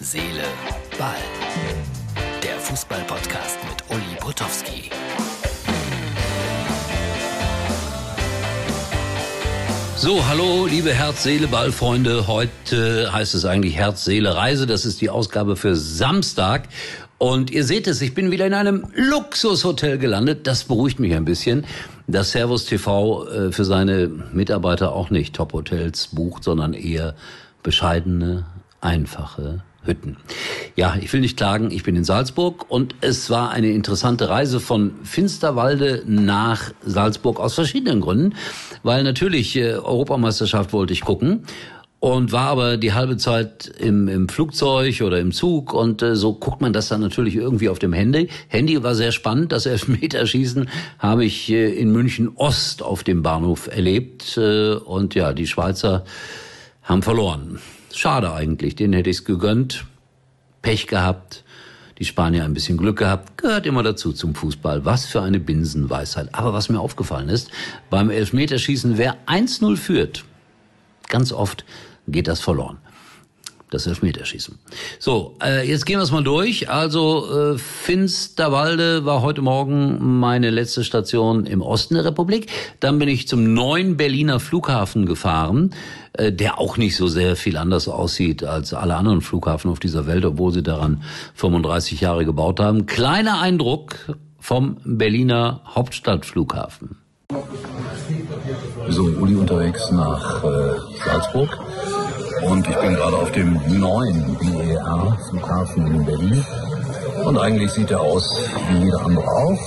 Seele, Ball. Der Fußball-Podcast mit Uli Potowski. So, hallo, liebe Herz-Seele-Ball-Freunde. Heute heißt es eigentlich Herz-Seele-Reise. Das ist die Ausgabe für Samstag. Und ihr seht es, ich bin wieder in einem Luxushotel gelandet. Das beruhigt mich ein bisschen, dass Servus TV äh, für seine Mitarbeiter auch nicht Top-Hotels bucht, sondern eher bescheidene, einfache Hütten. Ja, ich will nicht klagen, ich bin in Salzburg und es war eine interessante Reise von Finsterwalde nach Salzburg aus verschiedenen Gründen, weil natürlich äh, Europameisterschaft wollte ich gucken und war aber die halbe Zeit im, im Flugzeug oder im Zug und äh, so guckt man das dann natürlich irgendwie auf dem Handy. Handy war sehr spannend. Das Elfmeterschießen habe ich äh, in München Ost auf dem Bahnhof erlebt äh, und ja, die Schweizer haben verloren. Schade eigentlich, den hätte ich es gegönnt. Pech gehabt. Die Spanier ein bisschen Glück gehabt, gehört immer dazu zum Fußball. Was für eine Binsenweisheit. Aber was mir aufgefallen ist, beim Elfmeterschießen, wer 1-0 führt, ganz oft geht das verloren. Das Elfmeterschießen. So, äh, jetzt gehen wir es mal durch. Also äh, Finsterwalde war heute Morgen meine letzte Station im Osten der Republik. Dann bin ich zum neuen Berliner Flughafen gefahren, äh, der auch nicht so sehr viel anders aussieht als alle anderen Flughafen auf dieser Welt, obwohl sie daran 35 Jahre gebaut haben. Kleiner Eindruck vom Berliner Hauptstadtflughafen. So, Uli unterwegs nach äh, Salzburg und ich bin gerade auf dem neuen BER-Flughafen in Berlin. Und eigentlich sieht er aus wie jeder andere auch.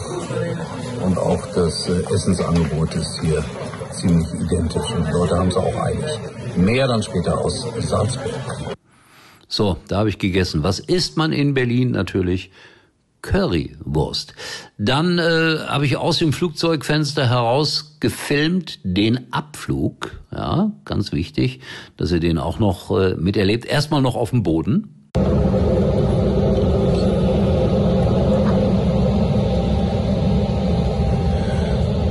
Und auch das äh, Essensangebot ist hier ziemlich identisch. Und die Leute haben es auch eilig. Mehr dann später aus Salzburg. So, da habe ich gegessen. Was isst man in Berlin? Natürlich Currywurst. Dann äh, habe ich aus dem Flugzeugfenster heraus gefilmt den Abflug. Ja, ganz wichtig, dass ihr den auch noch äh, miterlebt. Erstmal noch auf dem Boden.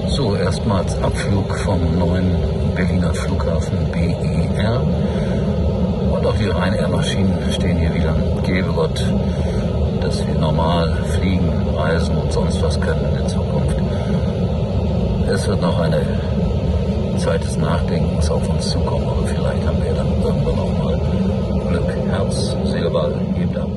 So, erstmals Abflug vom neuen Berliner Flughafen BER. Und auch die Ryanair-Maschinen stehen hier wieder. Gebe Gott, dass wir normal fliegen, reisen und sonst was können in der Zukunft. Es wird noch eine Zeit des Nachdenkens auf uns zukommen, aber vielleicht haben wir dann irgendwann noch mal Glück, Herz, Seelball, gebt ab.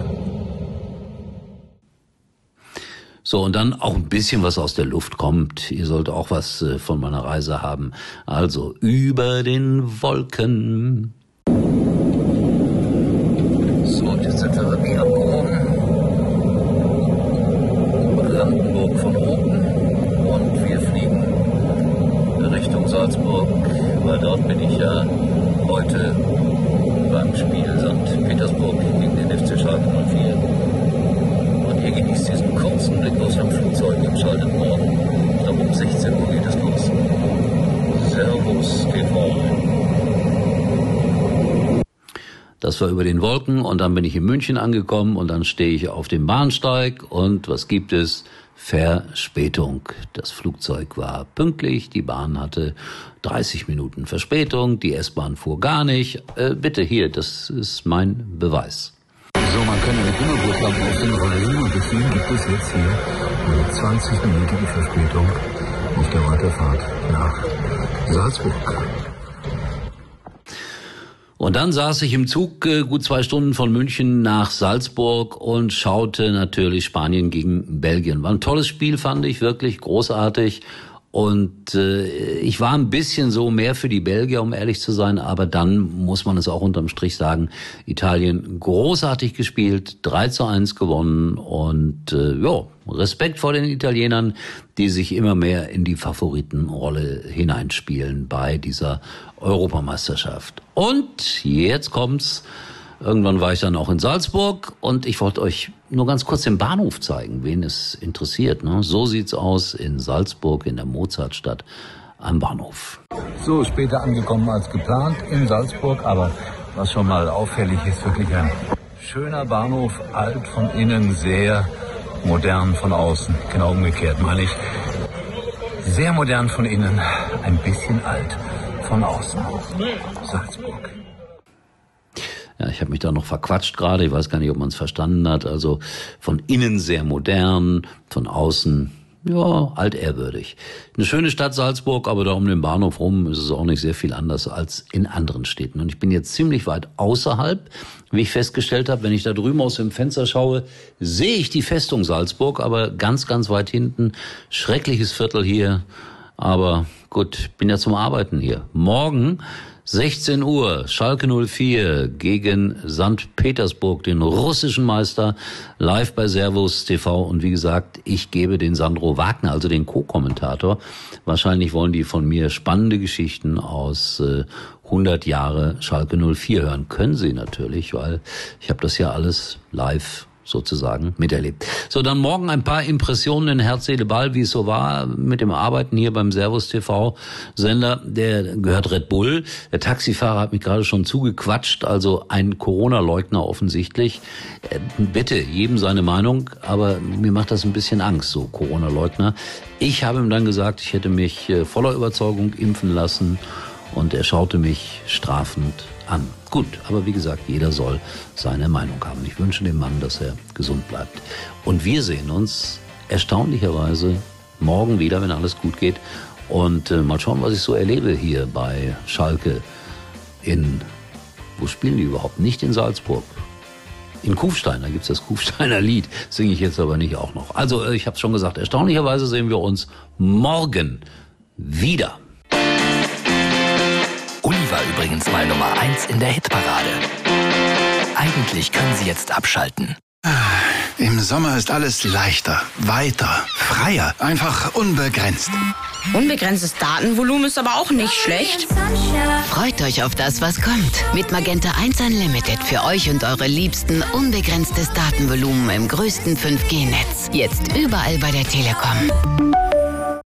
So, und dann auch ein bisschen was aus der Luft kommt. Ihr sollt auch was äh, von meiner Reise haben. Also über den Wolken. So, und jetzt sind wir wirklich abgehoben. Brandenburg von oben. Und wir fliegen Richtung Salzburg, weil dort bin ich ja heute beim Spiel St. Petersburg gegen den FC Schalke 04. Und ihr genießt diesen kurzen Blick aus dem Schaltet morgen. Ich glaube um 16 Uhr geht es los. Servus TV. Das war über den Wolken und dann bin ich in München angekommen und dann stehe ich auf dem Bahnsteig und was gibt es? Verspätung. Das Flugzeug war pünktlich, die Bahn hatte 30 Minuten Verspätung, die S-Bahn fuhr gar nicht. Äh, bitte hier, das ist mein Beweis. So, man kann eine Kinderbuchlampe auf den rollen und deswegen gibt es jetzt hier eine 20-minütige Verspätung auf der Weiterfahrt nach Salzburg. Und dann saß ich im Zug äh, gut zwei Stunden von München nach Salzburg und schaute natürlich Spanien gegen Belgien. War ein tolles Spiel, fand ich, wirklich großartig. Und äh, ich war ein bisschen so mehr für die Belgier, um ehrlich zu sein, aber dann muss man es auch unterm Strich sagen, Italien großartig gespielt, 3 zu 1 gewonnen und äh, ja, Respekt vor den Italienern, die sich immer mehr in die Favoritenrolle hineinspielen bei dieser Europameisterschaft. Und jetzt kommt's. Irgendwann war ich dann auch in Salzburg und ich wollte euch nur ganz kurz den Bahnhof zeigen, wen es interessiert. Ne? So sieht's aus in Salzburg, in der Mozartstadt am Bahnhof. So, später angekommen als geplant in Salzburg, aber was schon mal auffällig ist, wirklich ein schöner Bahnhof, alt von innen, sehr modern von außen. Genau umgekehrt, meine ich. Sehr modern von innen, ein bisschen alt von außen. Salzburg. Ja, ich habe mich da noch verquatscht gerade. Ich weiß gar nicht, ob man es verstanden hat. Also von innen sehr modern, von außen ja, altehrwürdig. Eine schöne Stadt Salzburg, aber da um den Bahnhof rum ist es auch nicht sehr viel anders als in anderen Städten. Und ich bin jetzt ziemlich weit außerhalb, wie ich festgestellt habe. Wenn ich da drüben aus dem Fenster schaue, sehe ich die Festung Salzburg, aber ganz, ganz weit hinten. Schreckliches Viertel hier. Aber gut, bin ja zum Arbeiten hier. Morgen 16 Uhr, Schalke 04 gegen St. Petersburg, den russischen Meister, live bei Servus TV. Und wie gesagt, ich gebe den Sandro Wagner, also den Co-Kommentator. Wahrscheinlich wollen die von mir spannende Geschichten aus äh, 100 Jahre Schalke 04 hören. Können sie natürlich, weil ich habe das ja alles live sozusagen miterlebt. So, dann morgen ein paar Impressionen in Herz, Seele, Ball, wie es so war mit dem Arbeiten hier beim Servus TV Sender. Der gehört Red Bull. Der Taxifahrer hat mich gerade schon zugequatscht, also ein Corona-Leugner offensichtlich. Äh, bitte, jedem seine Meinung, aber mir macht das ein bisschen Angst, so Corona-Leugner. Ich habe ihm dann gesagt, ich hätte mich äh, voller Überzeugung impfen lassen und er schaute mich strafend an. Gut, aber wie gesagt, jeder soll seine Meinung haben. Ich wünsche dem Mann, dass er gesund bleibt. Und wir sehen uns erstaunlicherweise morgen wieder, wenn alles gut geht. Und äh, mal schauen, was ich so erlebe hier bei Schalke in, wo spielen die überhaupt? Nicht in Salzburg. In Kufstein, da gibt's das Kufsteiner Lied, singe ich jetzt aber nicht auch noch. Also, äh, ich habe schon gesagt, erstaunlicherweise sehen wir uns morgen wieder. Übrigens mal Nummer 1 in der Hitparade. Eigentlich können Sie jetzt abschalten. Im Sommer ist alles leichter, weiter, freier, einfach unbegrenzt. Unbegrenztes Datenvolumen ist aber auch nicht schlecht. Freut euch auf das, was kommt. Mit Magenta 1 Unlimited für euch und eure Liebsten unbegrenztes Datenvolumen im größten 5G-Netz. Jetzt überall bei der Telekom.